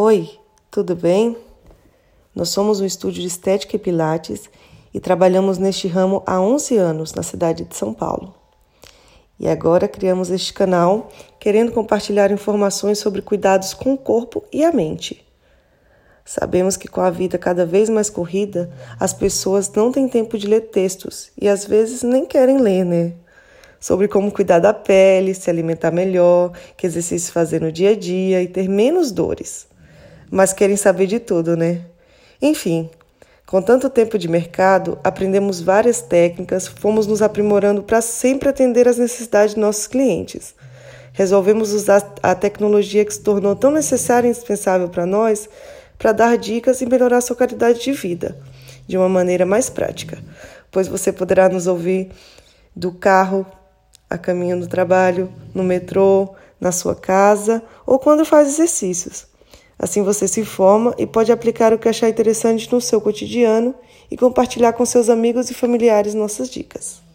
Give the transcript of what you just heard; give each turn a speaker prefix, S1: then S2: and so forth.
S1: Oi, tudo bem? Nós somos um estúdio de estética e pilates e trabalhamos neste ramo há 11 anos na cidade de São Paulo. E agora criamos este canal querendo compartilhar informações sobre cuidados com o corpo e a mente. Sabemos que com a vida cada vez mais corrida, as pessoas não têm tempo de ler textos e às vezes nem querem ler, né? Sobre como cuidar da pele, se alimentar melhor, que exercício fazer no dia a dia e ter menos dores mas querem saber de tudo, né? Enfim, com tanto tempo de mercado, aprendemos várias técnicas, fomos nos aprimorando para sempre atender às necessidades de nossos clientes. Resolvemos usar a tecnologia que se tornou tão necessária e indispensável para nós para dar dicas e melhorar sua qualidade de vida de uma maneira mais prática, pois você poderá nos ouvir do carro, a caminho do trabalho, no metrô, na sua casa ou quando faz exercícios. Assim você se informa e pode aplicar o que achar interessante no seu cotidiano e compartilhar com seus amigos e familiares nossas dicas.